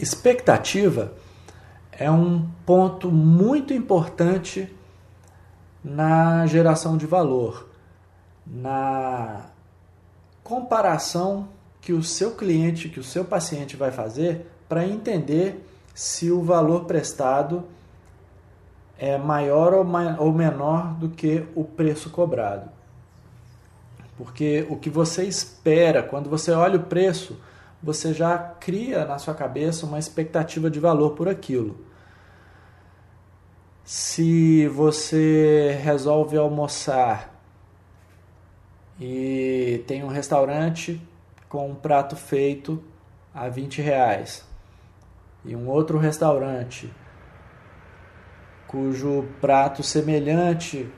Expectativa é um ponto muito importante na geração de valor, na comparação que o seu cliente, que o seu paciente vai fazer para entender se o valor prestado é maior ou menor do que o preço cobrado. Porque o que você espera, quando você olha o preço, você já cria na sua cabeça uma expectativa de valor por aquilo. Se você resolve almoçar e tem um restaurante com um prato feito a 20 reais e um outro restaurante cujo prato semelhante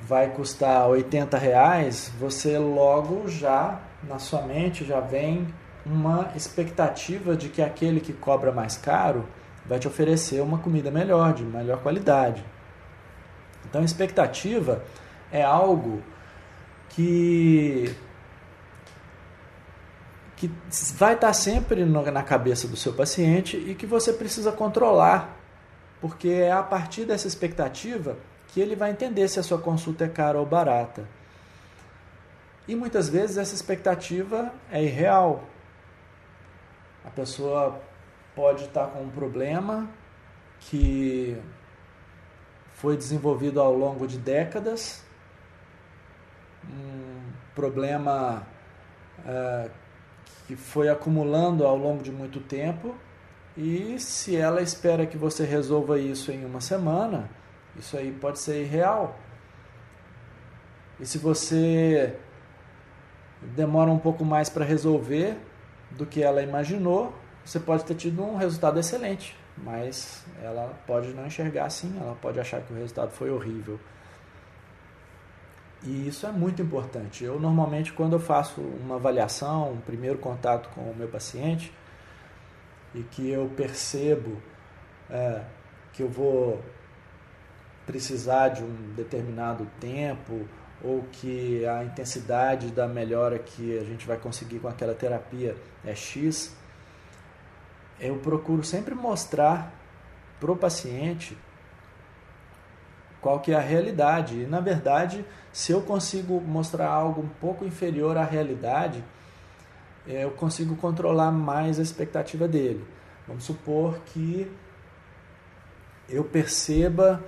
vai custar 80 reais, você logo já na sua mente já vem uma expectativa de que aquele que cobra mais caro vai te oferecer uma comida melhor, de melhor qualidade. Então, expectativa é algo que que vai estar sempre na cabeça do seu paciente e que você precisa controlar, porque é a partir dessa expectativa que ele vai entender se a sua consulta é cara ou barata. E muitas vezes essa expectativa é irreal. A pessoa pode estar com um problema que foi desenvolvido ao longo de décadas, um problema uh, que foi acumulando ao longo de muito tempo, e se ela espera que você resolva isso em uma semana, isso aí pode ser irreal. E se você demora um pouco mais para resolver, do que ela imaginou, você pode ter tido um resultado excelente, mas ela pode não enxergar assim, ela pode achar que o resultado foi horrível. E isso é muito importante. Eu normalmente quando eu faço uma avaliação, um primeiro contato com o meu paciente e que eu percebo é, que eu vou precisar de um determinado tempo ou que a intensidade da melhora que a gente vai conseguir com aquela terapia é X, eu procuro sempre mostrar para o paciente qual que é a realidade. E, na verdade, se eu consigo mostrar algo um pouco inferior à realidade, eu consigo controlar mais a expectativa dele. Vamos supor que eu perceba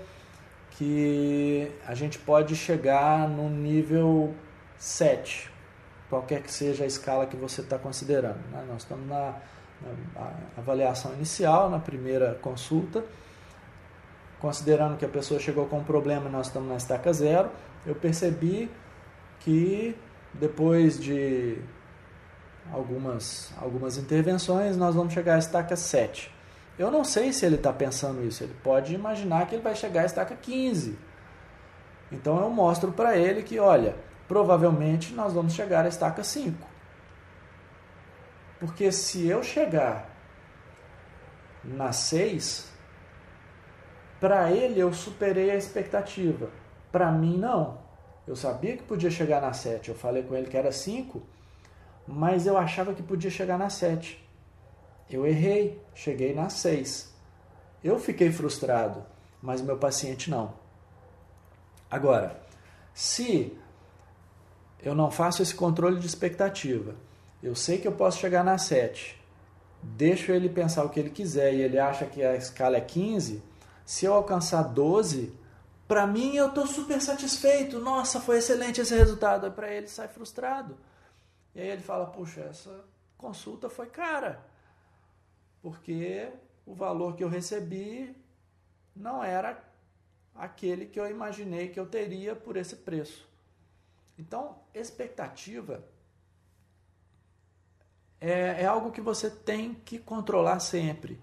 que a gente pode chegar no nível 7, qualquer que seja a escala que você está considerando. Né? Nós estamos na, na avaliação inicial, na primeira consulta, considerando que a pessoa chegou com um problema, nós estamos na estaca zero. Eu percebi que depois de algumas, algumas intervenções, nós vamos chegar à estaca 7. Eu não sei se ele está pensando isso. Ele pode imaginar que ele vai chegar à estaca 15. Então eu mostro para ele que, olha, provavelmente nós vamos chegar à estaca 5. Porque se eu chegar na 6, para ele eu superei a expectativa. Para mim, não. Eu sabia que podia chegar na 7. Eu falei com ele que era 5, mas eu achava que podia chegar na 7. Eu errei, cheguei na 6. Eu fiquei frustrado, mas meu paciente não. Agora, se eu não faço esse controle de expectativa, eu sei que eu posso chegar na 7, deixo ele pensar o que ele quiser e ele acha que a escala é 15, se eu alcançar 12, para mim eu estou super satisfeito. Nossa, foi excelente esse resultado. Para ele sai frustrado. E aí ele fala: Puxa, essa consulta foi cara porque o valor que eu recebi não era aquele que eu imaginei que eu teria por esse preço. Então, expectativa é, é algo que você tem que controlar sempre.